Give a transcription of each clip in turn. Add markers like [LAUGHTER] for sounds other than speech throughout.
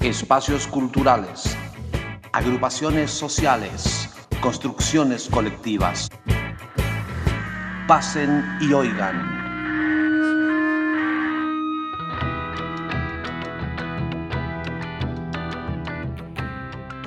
espacios culturales, agrupaciones sociales, construcciones colectivas. Pasen y oigan.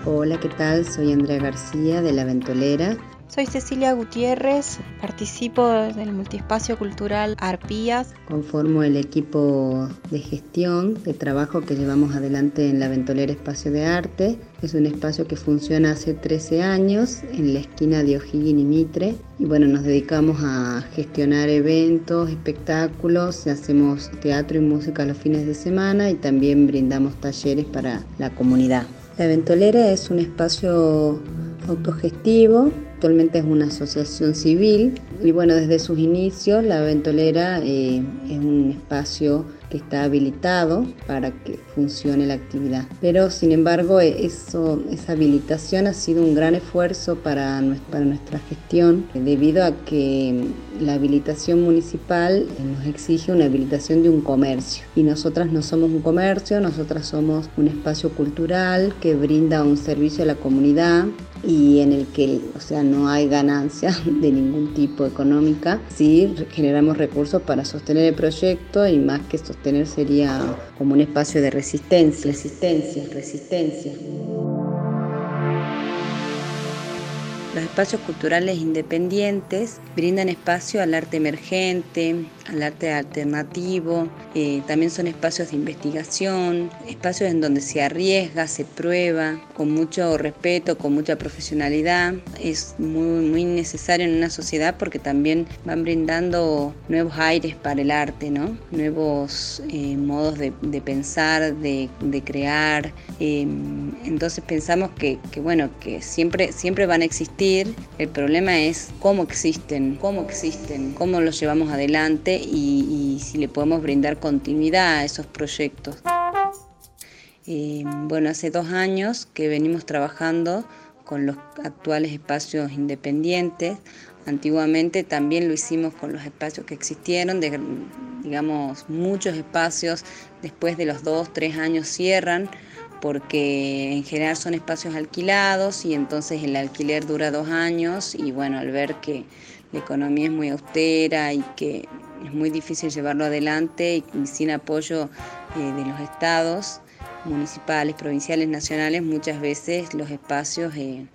Hola, ¿qué tal? Soy Andrea García de La Ventolera soy Cecilia Gutiérrez, participo del multiespacio cultural Arpías. Conformo el equipo de gestión de trabajo que llevamos adelante en la Ventolera Espacio de Arte. Es un espacio que funciona hace 13 años en la esquina de O'Higgins y Mitre. Y bueno, nos dedicamos a gestionar eventos, espectáculos, hacemos teatro y música los fines de semana y también brindamos talleres para la comunidad. La Ventolera es un espacio autogestivo actualmente es una asociación civil y bueno, desde sus inicios la ventolera eh, es un espacio que está habilitado para que funcione la actividad. Pero sin embargo, e, eso, esa habilitación ha sido un gran esfuerzo para, para nuestra gestión debido a que la habilitación municipal nos exige una habilitación de un comercio y nosotras no somos un comercio, nosotras somos un espacio cultural que brinda un servicio a la comunidad y en el que, o sea, no hay ganancia [LAUGHS] de ningún tipo económica. Sí generamos recursos para sostener el proyecto y más que sostener sería como un espacio de resistencia, resistencia, resistencia. Los espacios culturales independientes brindan espacio al arte emergente, al arte alternativo, eh, también son espacios de investigación, espacios en donde se arriesga, se prueba, con mucho respeto, con mucha profesionalidad. Es muy, muy necesario en una sociedad porque también van brindando nuevos aires para el arte, ¿no? nuevos eh, modos de, pensar, de, crear. Em, entonces pensamos que, que, bueno, que siempre, siempre van a existir el problema es cómo existen, cómo existen, cómo los llevamos adelante y, si le podemos brindar continuidad a esos proyectos. Eh, bueno, hace dos años que venimos trabajando con los actuales espacios independientes. Antiguamente también lo hicimos con los espacios que existieron, digamos, muchos espacios después de los dos, tres años cierran porque en general son espacios alquilados y entonces el alquiler dura dos años y bueno, al ver que la economía es muy austera y que es muy difícil llevarlo adelante y sin apoyo eh, de los estados municipales, provinciales, nacionales, muchas veces los espacios eh,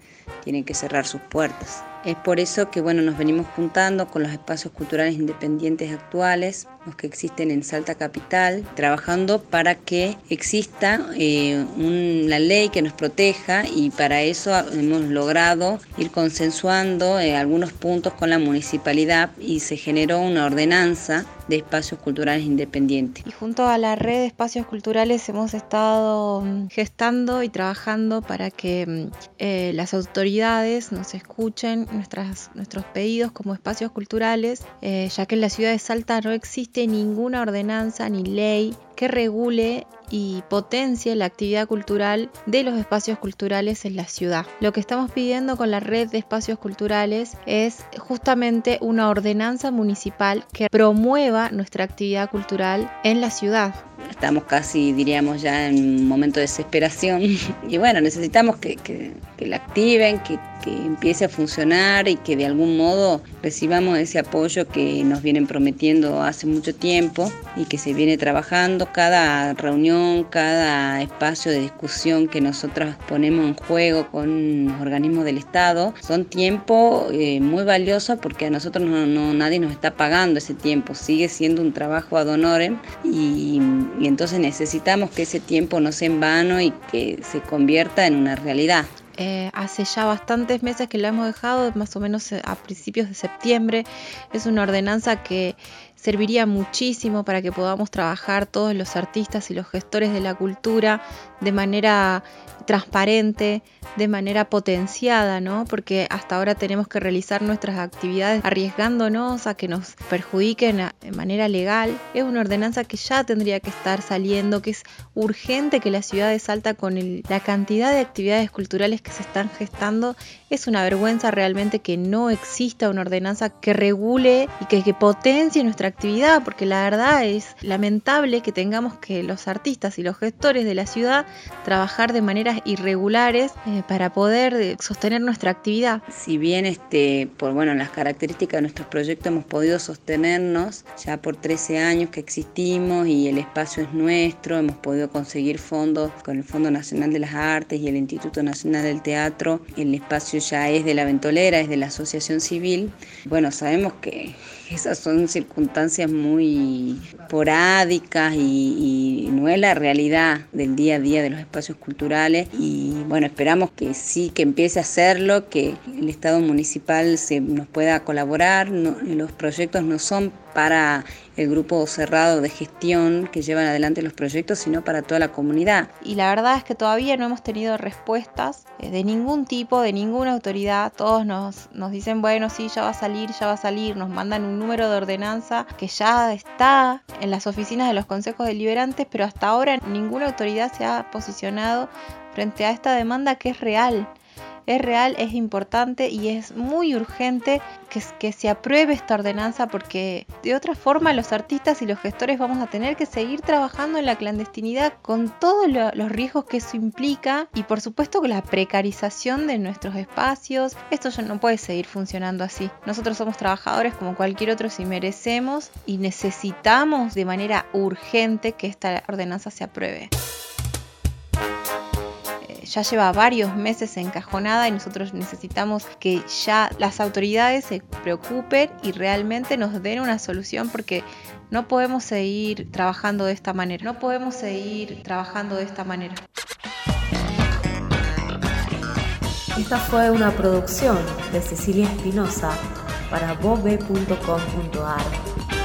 tienen que cerrar sus puertas. Es por eso que bueno, nos venimos juntando con los espacios culturales independientes actuales, los que existen en Salta Capital, trabajando para que exista eh, una ley que nos proteja y para eso hemos logrado ir consensuando eh, algunos puntos con la municipalidad y se generó una ordenanza de espacios culturales independientes. Y junto a la red de espacios culturales hemos estado mm, gestando y trabajando para que mm, eh, las autoridades nos escuchen nuestras, nuestros pedidos como espacios culturales, eh, ya que en la ciudad de Salta no existe ninguna ordenanza ni ley que regule y potencie la actividad cultural de los espacios culturales en la ciudad. Lo que estamos pidiendo con la red de espacios culturales es justamente una ordenanza municipal que promueva nuestra actividad cultural en la ciudad. Estamos casi, diríamos, ya en un momento de desesperación. [LAUGHS] Y bueno, necesitamos que, que, la activen, que, que empiece a funcionar y que de algún modo recibamos ese apoyo que nos vienen prometiendo hace mucho tiempo y que se viene trabajando. Cada reunión cada espacio de discusión que nosotros ponemos en juego con los organismos del Estado, son tiempo eh, muy valioso porque a nosotros no, nadie nos está pagando ese tiempo, sigue siendo un trabajo ad honorem y, entonces necesitamos que ese tiempo no sea en vano y que se convierta en una realidad. Eh, hace ya bastantes meses que la hemos dejado, más o menos a principios de septiembre. Es una ordenanza que serviría muchísimo para que podamos trabajar todos los artistas y los gestores de la cultura de manera transparente, de manera potenciada, ¿no? Porque hasta ahora tenemos que realizar nuestras actividades arriesgándonos a que nos perjudiquen de manera legal. Es una ordenanza que ya tendría que estar saliendo, que es urgente que la ciudad de Salta con la cantidad de actividades culturales que se están gestando, es una vergüenza realmente que no exista una ordenanza que regule y que potencie nuestra nuestra actividad, porque la verdad es lamentable que tengamos que los artistas y los gestores de la ciudad trabajar de maneras irregulares eh, para poder eh, sostener nuestra actividad. Si bien este, por bueno, las características de nuestros proyectos hemos podido sostenernos ya por 13 años que existimos y el espacio es nuestro, hemos podido conseguir fondos con el Fondo Nacional de las Artes y el Instituto Nacional del Teatro, el espacio ya es de la ventolera, es de la asociación civil. Bueno, sabemos que esas son circunstancias muy porádicas y, no es la realidad del día a día de los espacios culturales y bueno, esperamos que sí, que empiece a hacerlo, que el Estado municipal se nos pueda colaborar, los proyectos no son para el grupo cerrado de gestión que llevan adelante los proyectos, sino para toda la comunidad. Y la verdad es que todavía no hemos tenido respuestas eh, de ningún tipo, de ninguna autoridad. Todos nos, nos dicen, bueno, sí, ya va a salir, ya va a salir. Nos mandan un número de ordenanza que ya está en las oficinas de los consejos deliberantes, pero hasta ahora ninguna autoridad se ha posicionado frente a esta demanda que es real es real, es importante y es muy urgente que, se apruebe esta ordenanza porque de otra forma los artistas y los gestores vamos a tener que seguir trabajando en la clandestinidad con todos los riesgos que eso implica y por supuesto con la precarización de nuestros espacios. Esto ya no puede seguir funcionando así. Nosotros somos trabajadores como cualquier otro si merecemos y necesitamos de manera urgente que esta ordenanza se apruebe ya lleva varios meses encajonada y nosotros necesitamos que ya las autoridades se preocupen y realmente nos den una solución porque no podemos seguir trabajando de esta manera. No podemos seguir trabajando de esta manera. Esta fue una producción de Cecilia Espinosa para bobe.com.ar.